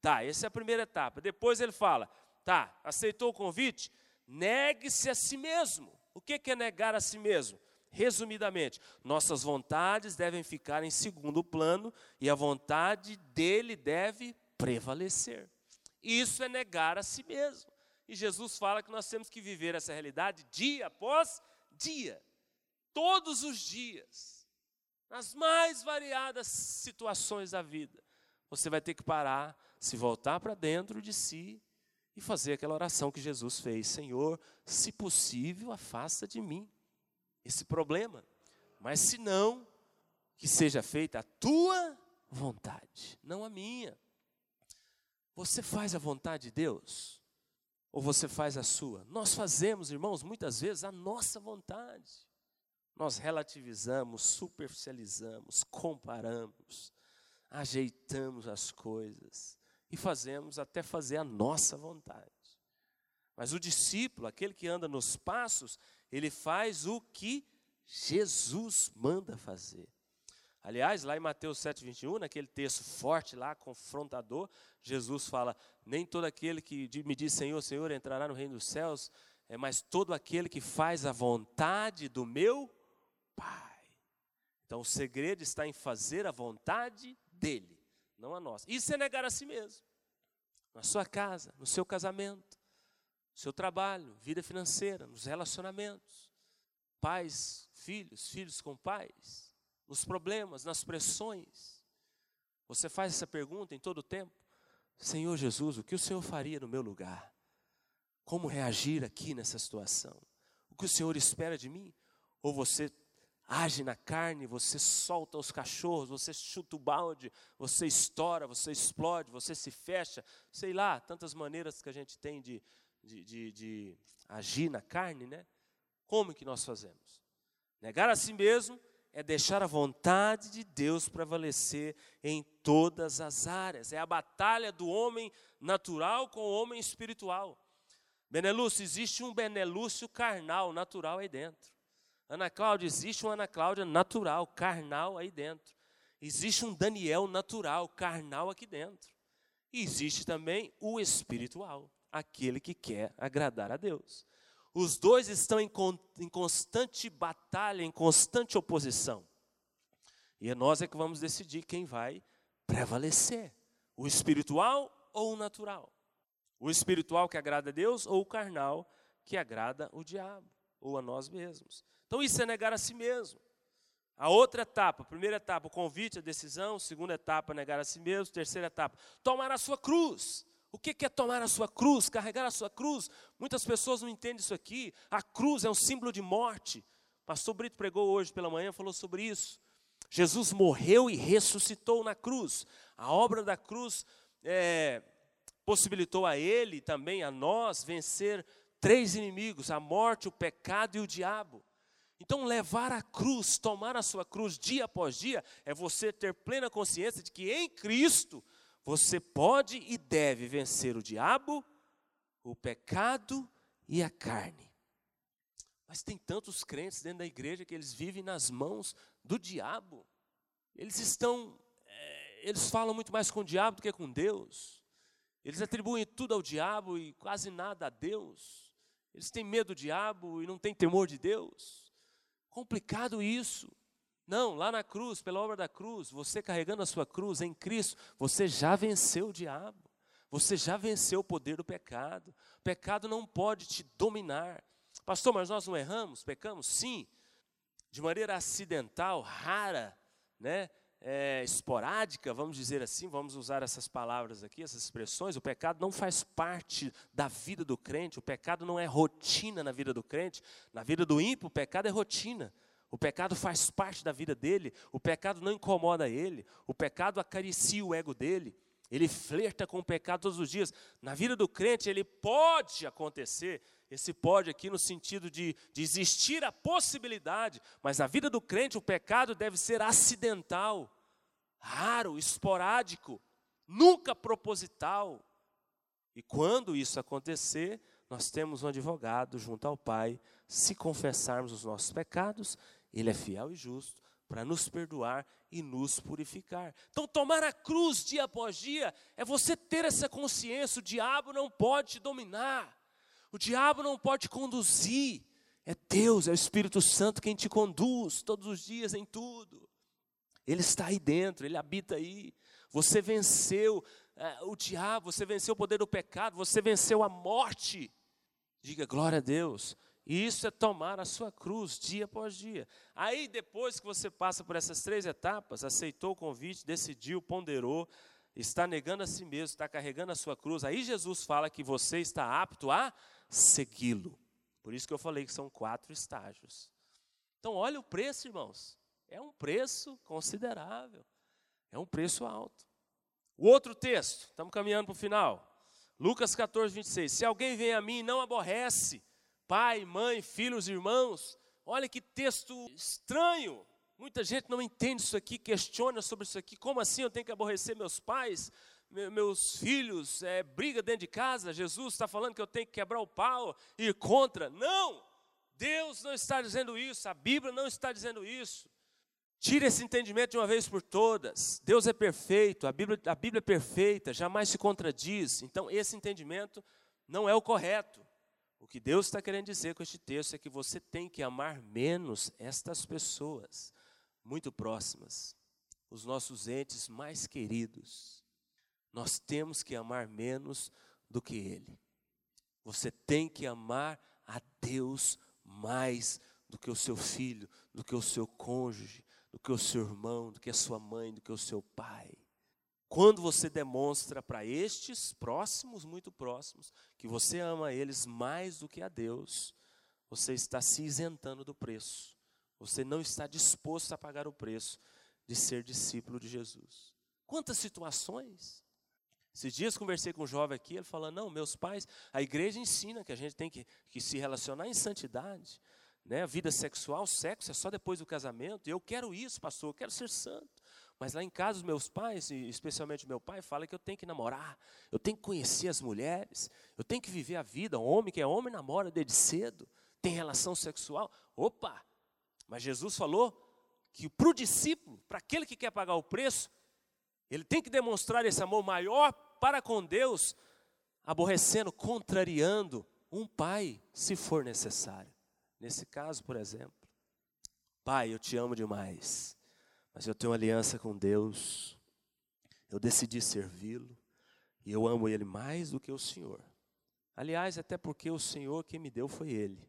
Tá, essa é a primeira etapa. Depois ele fala: tá, aceitou o convite? Negue-se a si mesmo. O que é negar a si mesmo? Resumidamente, nossas vontades devem ficar em segundo plano e a vontade dele deve prevalecer. Isso é negar a si mesmo. E Jesus fala que nós temos que viver essa realidade dia após dia, todos os dias, nas mais variadas situações da vida. Você vai ter que parar, se voltar para dentro de si e fazer aquela oração que Jesus fez: Senhor, se possível, afasta de mim esse problema, mas se não, que seja feita a tua vontade, não a minha. Você faz a vontade de Deus? Ou você faz a sua? Nós fazemos, irmãos, muitas vezes a nossa vontade. Nós relativizamos, superficializamos, comparamos, ajeitamos as coisas e fazemos até fazer a nossa vontade. Mas o discípulo, aquele que anda nos passos, ele faz o que Jesus manda fazer. Aliás, lá em Mateus 7,21, naquele texto forte lá, confrontador, Jesus fala: Nem todo aquele que me diz Senhor, Senhor entrará no reino dos céus, é, mas todo aquele que faz a vontade do meu Pai. Então o segredo está em fazer a vontade dele, não a nossa. Isso é negar a si mesmo. Na sua casa, no seu casamento, no seu trabalho, vida financeira, nos relacionamentos. Pais, filhos, filhos com pais nos problemas, nas pressões. Você faz essa pergunta em todo o tempo: Senhor Jesus, o que o Senhor faria no meu lugar? Como reagir aqui nessa situação? O que o Senhor espera de mim? Ou você age na carne, você solta os cachorros, você chuta o balde, você estoura, você explode, você se fecha, sei lá, tantas maneiras que a gente tem de, de, de, de agir na carne, né? Como que nós fazemos? Negar a si mesmo é deixar a vontade de Deus prevalecer em todas as áreas. É a batalha do homem natural com o homem espiritual. Benelúcio, existe um Benelúcio carnal, natural aí dentro. Ana Cláudia, existe um Ana Cláudia natural, carnal aí dentro. Existe um Daniel natural, carnal aqui dentro. E existe também o espiritual, aquele que quer agradar a Deus. Os dois estão em, em constante batalha, em constante oposição. E é nós é que vamos decidir quem vai prevalecer: o espiritual ou o natural. O espiritual que agrada a Deus ou o carnal que agrada o diabo ou a nós mesmos. Então isso é negar a si mesmo. A outra etapa, a primeira etapa, o convite, a decisão, segunda etapa, negar a si mesmo, terceira etapa, tomar a sua cruz. O que é tomar a sua cruz, carregar a sua cruz? Muitas pessoas não entendem isso aqui. A cruz é um símbolo de morte. O pastor Brito pregou hoje pela manhã, falou sobre isso. Jesus morreu e ressuscitou na cruz. A obra da cruz é, possibilitou a ele, também a nós, vencer três inimigos: a morte, o pecado e o diabo. Então, levar a cruz, tomar a sua cruz dia após dia, é você ter plena consciência de que em Cristo você pode e deve vencer o diabo, o pecado e a carne. Mas tem tantos crentes dentro da igreja que eles vivem nas mãos do diabo. Eles estão, é, eles falam muito mais com o diabo do que com Deus. Eles atribuem tudo ao diabo e quase nada a Deus. Eles têm medo do diabo e não têm temor de Deus. Complicado isso. Não, lá na cruz, pela obra da cruz, você carregando a sua cruz em Cristo, você já venceu o diabo. Você já venceu o poder do pecado. O pecado não pode te dominar. Pastor, mas nós não erramos? Pecamos? Sim. De maneira acidental, rara, né? É, esporádica, vamos dizer assim, vamos usar essas palavras aqui, essas expressões, o pecado não faz parte da vida do crente, o pecado não é rotina na vida do crente, na vida do ímpio o pecado é rotina. O pecado faz parte da vida dele, o pecado não incomoda ele, o pecado acaricia o ego dele, ele flerta com o pecado todos os dias. Na vida do crente, ele pode acontecer, esse pode aqui no sentido de, de existir a possibilidade, mas na vida do crente o pecado deve ser acidental raro, esporádico, nunca proposital. E quando isso acontecer, nós temos um advogado junto ao Pai. Se confessarmos os nossos pecados, Ele é fiel e justo para nos perdoar e nos purificar. Então, tomar a cruz dia após dia é você ter essa consciência: o diabo não pode te dominar, o diabo não pode te conduzir. É Deus, é o Espírito Santo quem te conduz todos os dias em tudo. Ele está aí dentro, ele habita aí. Você venceu é, o diabo, você venceu o poder do pecado, você venceu a morte. Diga glória a Deus. E isso é tomar a sua cruz dia após dia. Aí, depois que você passa por essas três etapas, aceitou o convite, decidiu, ponderou, está negando a si mesmo, está carregando a sua cruz, aí Jesus fala que você está apto a segui-lo. Por isso que eu falei que são quatro estágios. Então, olha o preço, irmãos. É um preço considerável. É um preço alto. O outro texto, estamos caminhando para o final. Lucas 14, 26. Se alguém vem a mim e não aborrece, pai, mãe, filhos, irmãos, olha que texto estranho. Muita gente não entende isso aqui, questiona sobre isso aqui. Como assim eu tenho que aborrecer meus pais, meus filhos, é, briga dentro de casa? Jesus está falando que eu tenho que quebrar o pau, ir contra. Não! Deus não está dizendo isso, a Bíblia não está dizendo isso. Tire esse entendimento de uma vez por todas. Deus é perfeito, a Bíblia, a Bíblia é perfeita, jamais se contradiz. Então, esse entendimento não é o correto. O que Deus está querendo dizer com este texto é que você tem que amar menos estas pessoas muito próximas, os nossos entes mais queridos. Nós temos que amar menos do que Ele. Você tem que amar a Deus mais do que o seu filho, do que o seu cônjuge, do que o seu irmão, do que a sua mãe, do que o seu pai. Quando você demonstra para estes próximos, muito próximos, que você ama eles mais do que a Deus, você está se isentando do preço. Você não está disposto a pagar o preço de ser discípulo de Jesus. Quantas situações? Esses dias conversei com um jovem aqui, ele falou: Não, meus pais, a igreja ensina que a gente tem que, que se relacionar em santidade né, vida sexual, sexo é só depois do casamento. Eu quero isso, pastor, eu quero ser santo. Mas lá em casa, os meus pais, especialmente meu pai, fala que eu tenho que namorar, eu tenho que conhecer as mulheres, eu tenho que viver a vida. Homem que é homem namora desde cedo, tem relação sexual. Opa! Mas Jesus falou que para o discípulo, para aquele que quer pagar o preço, ele tem que demonstrar esse amor maior para com Deus, aborrecendo, contrariando um pai, se for necessário. Nesse caso, por exemplo, Pai, eu te amo demais, mas eu tenho aliança com Deus, eu decidi servi-lo e eu amo Ele mais do que o Senhor. Aliás, até porque o Senhor quem me deu foi Ele,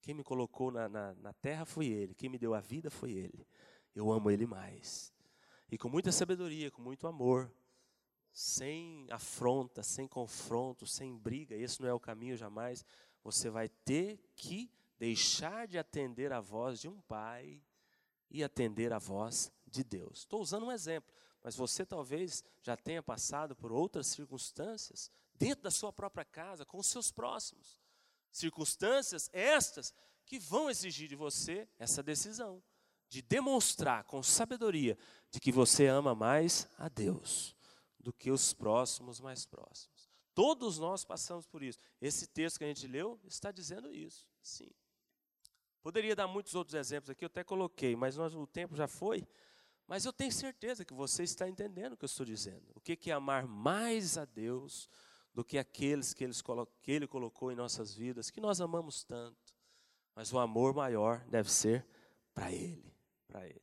quem me colocou na, na, na terra foi Ele, quem me deu a vida foi Ele. Eu amo Ele mais. E com muita sabedoria, com muito amor, sem afronta, sem confronto, sem briga, esse não é o caminho jamais. Você vai ter que deixar de atender a voz de um pai e atender a voz de Deus. Estou usando um exemplo, mas você talvez já tenha passado por outras circunstâncias dentro da sua própria casa, com os seus próximos. Circunstâncias estas que vão exigir de você essa decisão de demonstrar com sabedoria de que você ama mais a Deus do que os próximos mais próximos. Todos nós passamos por isso. Esse texto que a gente leu está dizendo isso. Sim. Poderia dar muitos outros exemplos aqui, eu até coloquei, mas nós, o tempo já foi. Mas eu tenho certeza que você está entendendo o que eu estou dizendo. O que é amar mais a Deus do que aqueles que, Ele colocou em nossas vidas, que nós amamos tanto. Mas o amor maior deve ser para Ele, para Ele.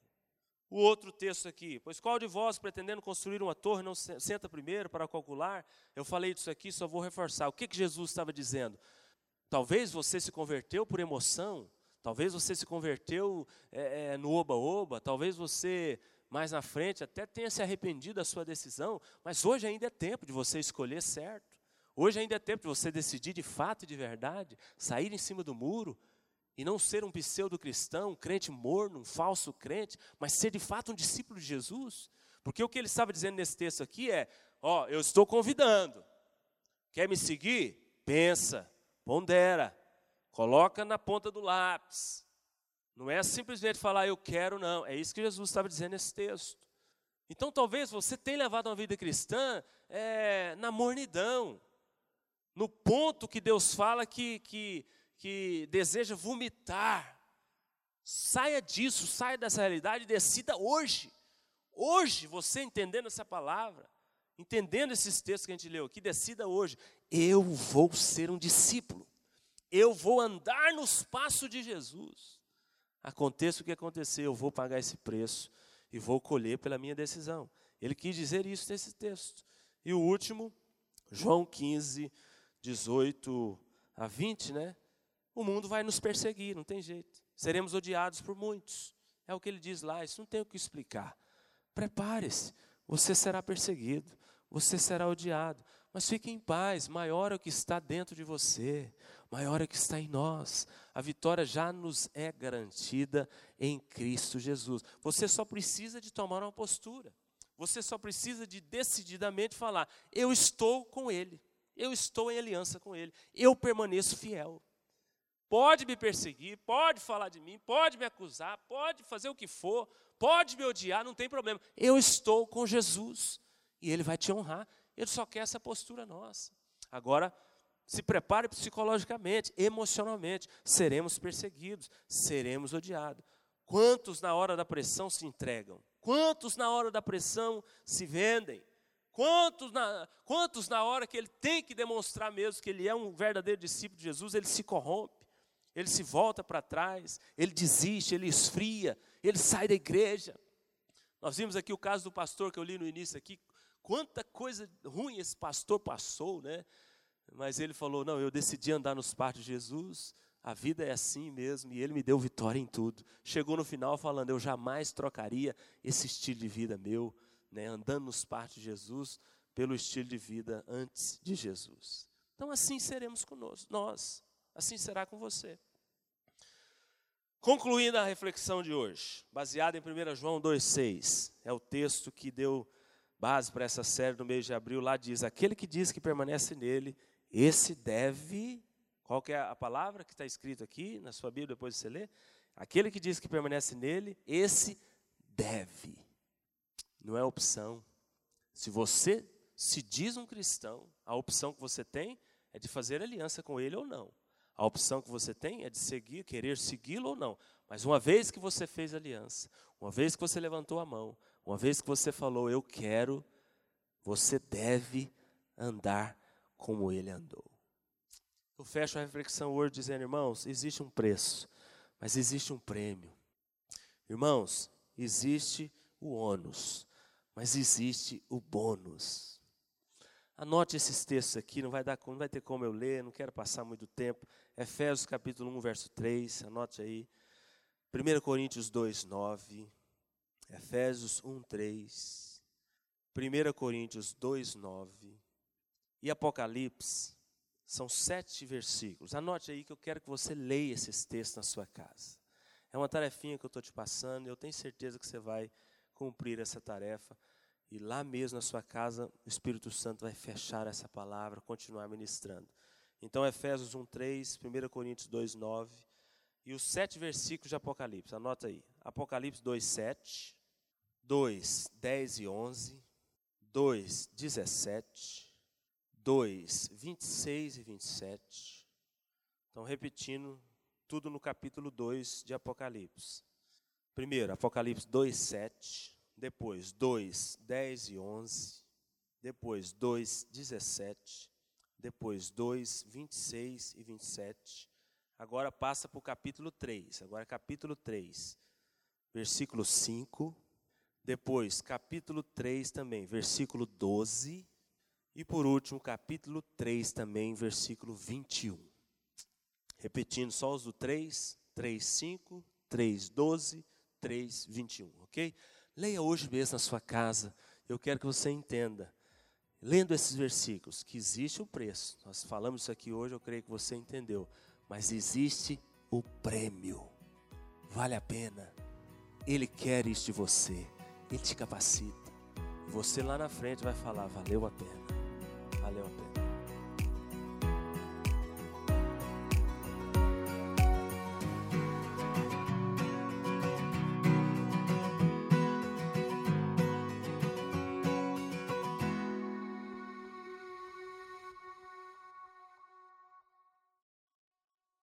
O outro texto aqui, pois qual de vós, pretendendo construir uma torre, não senta primeiro para calcular? Eu falei disso aqui, só vou reforçar. O que, que Jesus estava dizendo? Talvez você se converteu por emoção, Talvez você se converteu é, é, no oba-oba, talvez você mais na frente até tenha se arrependido da sua decisão, mas hoje ainda é tempo de você escolher certo. Hoje ainda é tempo de você decidir de fato e de verdade, sair em cima do muro e não ser um pseudo-cristão, um crente morno, um falso crente, mas ser de fato um discípulo de Jesus. Porque o que ele estava dizendo nesse texto aqui é: ó, eu estou convidando. Quer me seguir? Pensa, pondera, coloca na ponta do lápis. Não é simplesmente falar eu quero, não. É isso que Jesus estava dizendo nesse texto. Então talvez você tenha levado uma vida cristã é, na mornidão, no ponto que Deus fala que, que, que deseja vomitar. Saia disso, saia dessa realidade e decida hoje. Hoje, você entendendo essa palavra, entendendo esses textos que a gente leu aqui, decida hoje: eu vou ser um discípulo, eu vou andar nos passos de Jesus. Aconteça o que acontecer, eu vou pagar esse preço e vou colher pela minha decisão. Ele quis dizer isso nesse texto. E o último, João 15, 18 a 20, né? O mundo vai nos perseguir, não tem jeito. Seremos odiados por muitos. É o que ele diz lá, isso não tem o que explicar. Prepare-se, você será perseguido, você será odiado, mas fique em paz, maior é o que está dentro de você, maior é o que está em nós. A vitória já nos é garantida em Cristo Jesus. Você só precisa de tomar uma postura. Você só precisa de decididamente falar: eu estou com ele. Eu estou em aliança com ele. Eu permaneço fiel. Pode me perseguir, pode falar de mim, pode me acusar, pode fazer o que for, pode me odiar, não tem problema. Eu estou com Jesus e Ele vai te honrar. Ele só quer essa postura nossa. Agora, se prepare psicologicamente, emocionalmente. Seremos perseguidos, seremos odiados. Quantos na hora da pressão se entregam? Quantos na hora da pressão se vendem? Quantos na, quantos na hora que ele tem que demonstrar mesmo que ele é um verdadeiro discípulo de Jesus, ele se corrompe, ele se volta para trás, ele desiste, ele esfria, ele sai da igreja. Nós vimos aqui o caso do pastor que eu li no início aqui, quanta coisa ruim esse pastor passou, né? Mas ele falou: Não, eu decidi andar nos passos de Jesus, a vida é assim mesmo, e ele me deu vitória em tudo. Chegou no final falando: Eu jamais trocaria esse estilo de vida meu, né, andando nos passos de Jesus, pelo estilo de vida antes de Jesus. Então, assim seremos conosco, nós, assim será com você. Concluindo a reflexão de hoje, baseada em 1 João 2,6, é o texto que deu base para essa série no mês de abril. Lá diz: Aquele que diz que permanece nele, esse deve. Qual que é a palavra que está escrito aqui na sua Bíblia, depois de você ler? Aquele que diz que permanece nele, esse deve. Não é opção. Se você se diz um cristão, a opção que você tem é de fazer aliança com ele ou não. A opção que você tem é de seguir, querer segui-lo ou não. Mas uma vez que você fez aliança, uma vez que você levantou a mão, uma vez que você falou, eu quero, você deve andar como ele andou. Eu fecho a reflexão hoje dizendo, irmãos, existe um preço, mas existe um prêmio. Irmãos, existe o ônus, mas existe o bônus. Anote esses textos aqui, não vai, dar, não vai ter como eu ler, não quero passar muito tempo. Efésios capítulo 1, verso 3, anote aí. 1 Coríntios 2, 9. Efésios 1, 3. 1 Coríntios 2, 9. E Apocalipse. São sete versículos. Anote aí que eu quero que você leia esses textos na sua casa. É uma tarefinha que eu estou te passando e eu tenho certeza que você vai cumprir essa tarefa. E lá mesmo na sua casa, o Espírito Santo vai fechar essa palavra, continuar ministrando. Então, Efésios 1, 3, 1 Coríntios 2, 9 e os sete versículos de Apocalipse. Anota aí. Apocalipse 2, 7, 2, 10 e 11, 2, 17, 2, 26 e 27. Então, repetindo tudo no capítulo 2 de Apocalipse. Primeiro, Apocalipse 2, 7 depois 2, 10 e 11, depois 2, 17, depois 2, 26 e 27. Agora passa para o capítulo 3. Agora capítulo 3, versículo 5. Depois capítulo 3 também, versículo 12. E por último, capítulo 3 também, versículo 21. Repetindo só os do 3, 3, 5, 3, 12, 3, 21, ok? Leia hoje mesmo na sua casa. Eu quero que você entenda, lendo esses versículos, que existe o preço. Nós falamos isso aqui hoje, eu creio que você entendeu. Mas existe o prêmio. Vale a pena. Ele quer isso de você. Ele te capacita. Você lá na frente vai falar: valeu a pena. Valeu a pena.